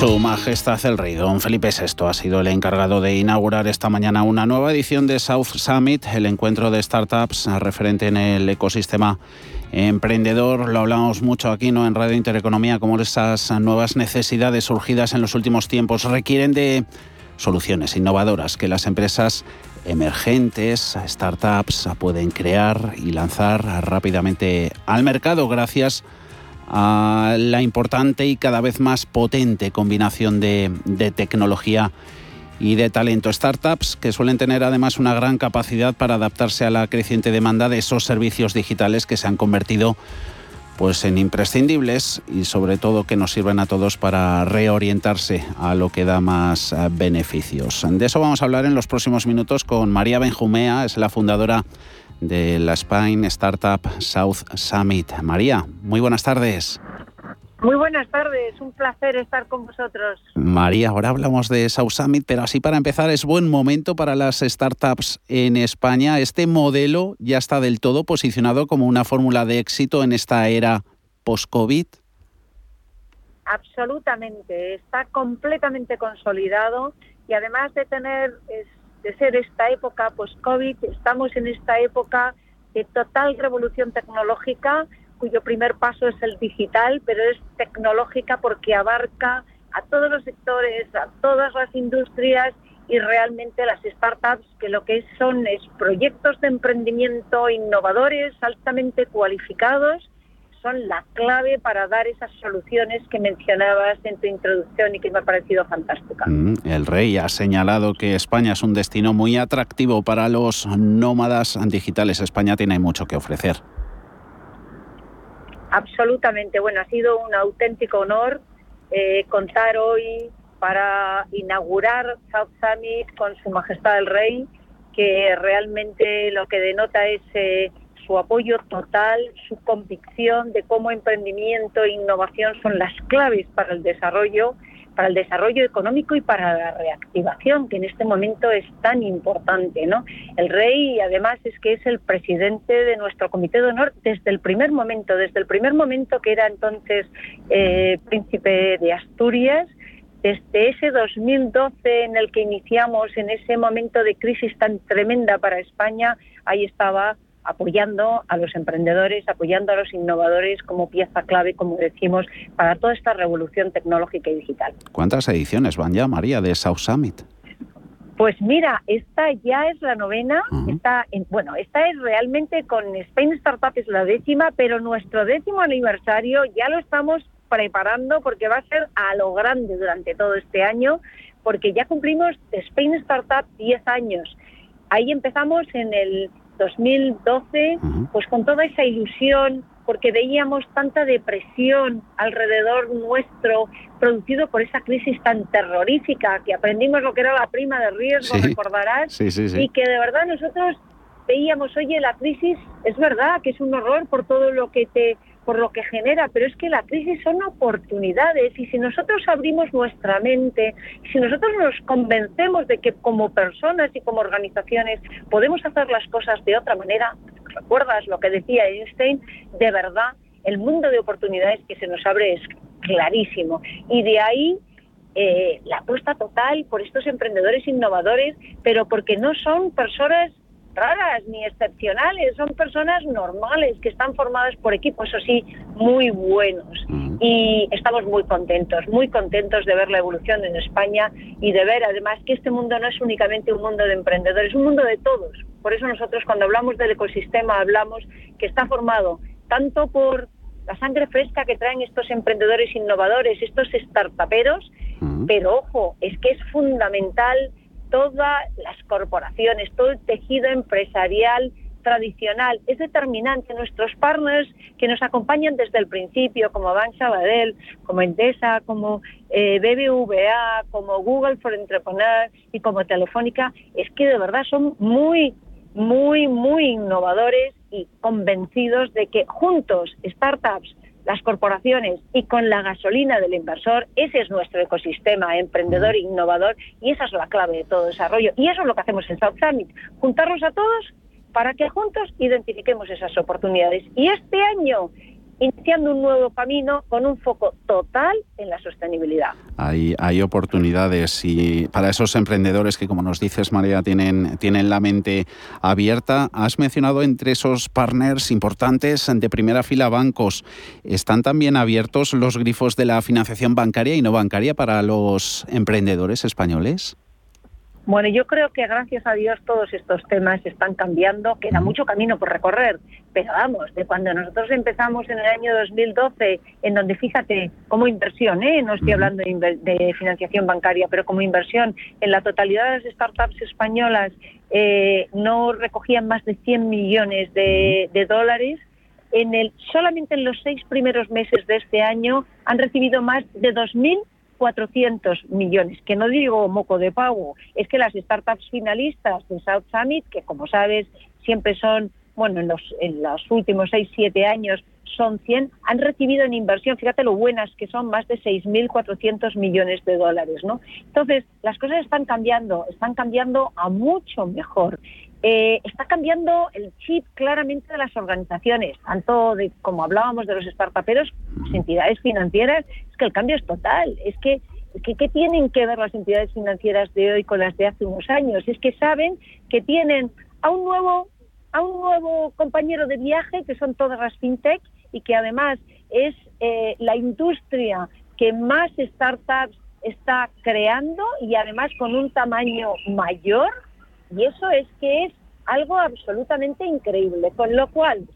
Su Majestad el Rey, don Felipe VI, ha sido el encargado de inaugurar esta mañana una nueva edición de South Summit, el encuentro de startups referente en el ecosistema emprendedor. Lo hablamos mucho aquí ¿no? en Radio Intereconomía, cómo esas nuevas necesidades surgidas en los últimos tiempos requieren de soluciones innovadoras que las empresas emergentes, startups, pueden crear y lanzar rápidamente al mercado gracias a a la importante y cada vez más potente combinación de, tecnología y de talento. Startups que suelen tener además una gran capacidad para adaptarse a la creciente demanda de esos servicios digitales que se han convertido pues en imprescindibles y sobre todo que nos sirven a todos para reorientarse a lo que da más eh, beneficios. De eso vamos a hablar en los próximos minutos con María Benjumea, es la fundadora de la Spain Startup South Summit. María, muy buenas tardes. Muy buenas tardes, un placer estar con vosotros. María, ahora hablamos de South Summit, pero así para empezar es buen momento para las startups en España. Este modelo ya está del todo posicionado como una fórmula de éxito en esta era post-COVID. Absolutamente, está completamente consolidado y además de tener de ser esta época post-COVID, estamos en esta época de total revolución tecnológica, cuyo primer paso es el digital, pero es tecnológica porque abarca a todos los sectores, a todas las industrias y realmente las startups que lo que son es proyectos de emprendimiento innovadores, altamente cualificados son la clave para dar esas soluciones que mencionabas en tu introducción y que me ha parecido fantástica. Mm, el rey ha señalado que España es un destino muy atractivo para los nómadas digitales. España tiene mucho que ofrecer. Absolutamente. Bueno, ha sido un auténtico honor eh, contar hoy para inaugurar South Summit con Su Majestad el Rey, que realmente lo que denota es eh, su apoyo total, su convicción de cómo emprendimiento e innovación son las claves para el desarrollo, para el desarrollo económico y para la reactivación, que en este momento es tan importante, ¿no? El rey, además, es que es el presidente de nuestro comité de honor desde el primer momento, desde el primer momento que era entonces eh, príncipe de Asturias, desde ese 2012 en el que iniciamos, en ese momento de crisis tan tremenda para España, ahí estaba apoyando a los emprendedores, apoyando a los innovadores como pieza clave, como decimos, para toda esta revolución tecnológica y digital. ¿Cuántas ediciones van ya, María, de South Summit? Pues mira, esta ya es la novena, está en, bueno, esta es realmente con Spain Startup es la décima, pero nuestro décimo aniversario ya lo estamos preparando porque va a ser a lo grande durante todo este año, porque ya cumplimos Spain Startup 10 años. Ahí empezamos en el 2012, pues con toda esa ilusión, porque veíamos tanta depresión alrededor nuestro, producido por esa crisis tan terrorífica, que aprendimos lo que era la prima de riesgo, recordarás, y que de verdad nosotros veíamos, oye, la crisis es verdad que es un horror por todo lo que te por lo que genera, pero es que la crisis son oportunidades y si nosotros abrimos nuestra mente, si nosotros nos convencemos de que como personas y como organizaciones podemos hacer las cosas de otra manera, recuerdas lo que decía Einstein, de verdad el mundo de oportunidades que se nos abre es clarísimo. Y de ahí eh, la apuesta total por estos emprendedores innovadores, pero porque no son personas raras ni excepcionales, son personas normales que están formadas por equipos, eso sí, muy buenos. Y estamos muy contentos, muy contentos de ver la evolución en España y de ver además que este mundo no es únicamente un mundo de emprendedores, es un mundo de todos. Por eso nosotros cuando hablamos del ecosistema hablamos que está formado tanto por la sangre fresca que traen estos emprendedores innovadores, estos startuperos, pero ojo, es que es fundamental todas las corporaciones, todo el tejido empresarial tradicional. Es determinante nuestros partners que nos acompañan desde el principio, como Bank Sabadell, como Endesa, como eh, BBVA, como Google for Entrepreneur y como Telefónica, es que de verdad son muy, muy, muy innovadores y convencidos de que juntos, startups, las corporaciones y con la gasolina del inversor, ese es nuestro ecosistema emprendedor e innovador y esa es la clave de todo desarrollo. Y eso es lo que hacemos en South Summit, juntarnos a todos para que juntos identifiquemos esas oportunidades. Y este año iniciando un nuevo camino con un foco total en la sostenibilidad. Hay, oportunidades y para esos emprendedores que, como nos dices, María, tienen, tienen la mente abierta. Has mencionado entre esos partners importantes de primera fila bancos. ¿Están también abiertos los grifos de la financiación bancaria y no bancaria para los emprendedores españoles? Bueno, yo creo que gracias a Dios todos estos temas están cambiando, queda mucho camino por recorrer, pero vamos, de cuando nosotros empezamos en el año 2012, en donde fíjate, como inversión, ¿eh? no estoy hablando de, financiación bancaria, pero como inversión, en la totalidad de las startups españolas eh, no recogían más de 100 millones de, de dólares, en el, solamente en los seis primeros meses de este año han recibido más de 2.000 400 millones, que no digo moco de pago, es que las startups finalistas de South Summit, que como sabes siempre son, bueno, en los, en los últimos 6, 7 años son 100, han recibido en inversión, fíjate lo buenas que son, más de 6.400 millones de dólares, ¿no? Entonces, las cosas están cambiando, están cambiando a mucho mejor. Eh, está cambiando el chip claramente de las organizaciones, tanto de como hablábamos de los startuperos, las entidades financieras, es que el cambio es total, es que ¿Qué tienen que ver las entidades financieras de hoy con las de hace unos años? Es que saben que tienen a un nuevo a un nuevo compañero de viaje que son todas las fintech y que además es eh, la industria que más startups está creando y además con un tamaño mayor y eso es que es algo absolutamente increíble, con lo cual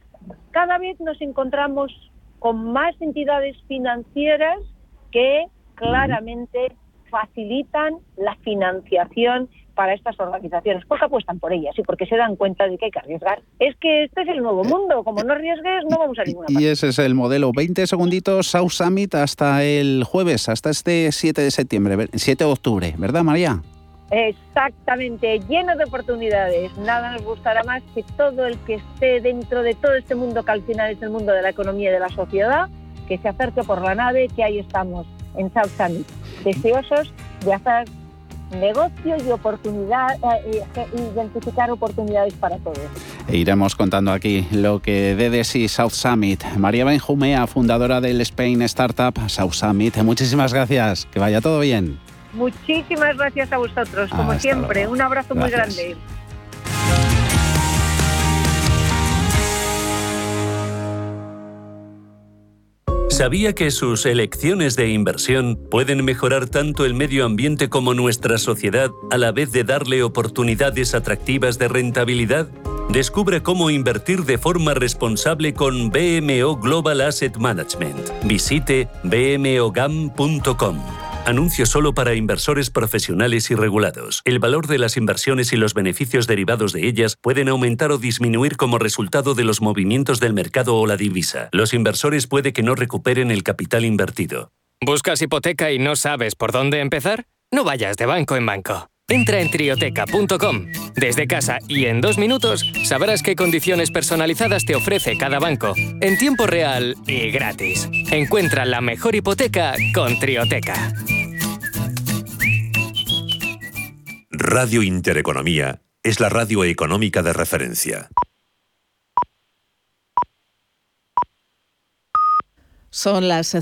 cada vez nos encontramos con más entidades financieras que claramente facilitan la financiación para estas organizaciones, porque apuestan por ellas y porque se dan cuenta de que hay que arriesgar. Es que este es el nuevo mundo, como no arriesgues no vamos a ninguna parte. Y ese es el modelo. 20 segunditos, South Summit hasta el jueves, hasta este 7 de septiembre, 7 de octubre, ¿verdad María? Exactamente, lleno de oportunidades. Nada nos gustará más que todo el que esté dentro de todo este mundo que al final es el mundo de la economía y de la sociedad, que se acerque por la nave, que ahí estamos, en South Summit, deseosos de hacer negocio y oportunidad, eh, identificar oportunidades para todos. E iremos contando aquí lo que dé de sí South Summit. María Benjumea, fundadora del Spain Startup South Summit. Muchísimas gracias. Que vaya todo bien. Muchísimas gracias a vosotros, como siempre. Un abrazo muy grande. ¿Sabía que sus elecciones de inversión pueden mejorar tanto el medio ambiente como nuestra sociedad a la vez de darle oportunidades atractivas de rentabilidad? Descubre cómo invertir de forma responsable con BMO Global Asset Management. Visite bmogam.com. Anuncio solo para inversores profesionales y regulados. El valor de las inversiones y los beneficios derivados de ellas pueden aumentar o disminuir como resultado de los movimientos del mercado o la divisa. Los inversores puede que no recuperen el capital invertido. ¿Buscas hipoteca y no sabes por dónde empezar? No vayas de banco en banco. Entra en trioteca.com. Desde casa y en dos minutos sabrás qué condiciones personalizadas te ofrece cada banco, en tiempo real y gratis. Encuentra la mejor hipoteca con Trioteca. Radio Intereconomía es la radio económica de referencia. Son las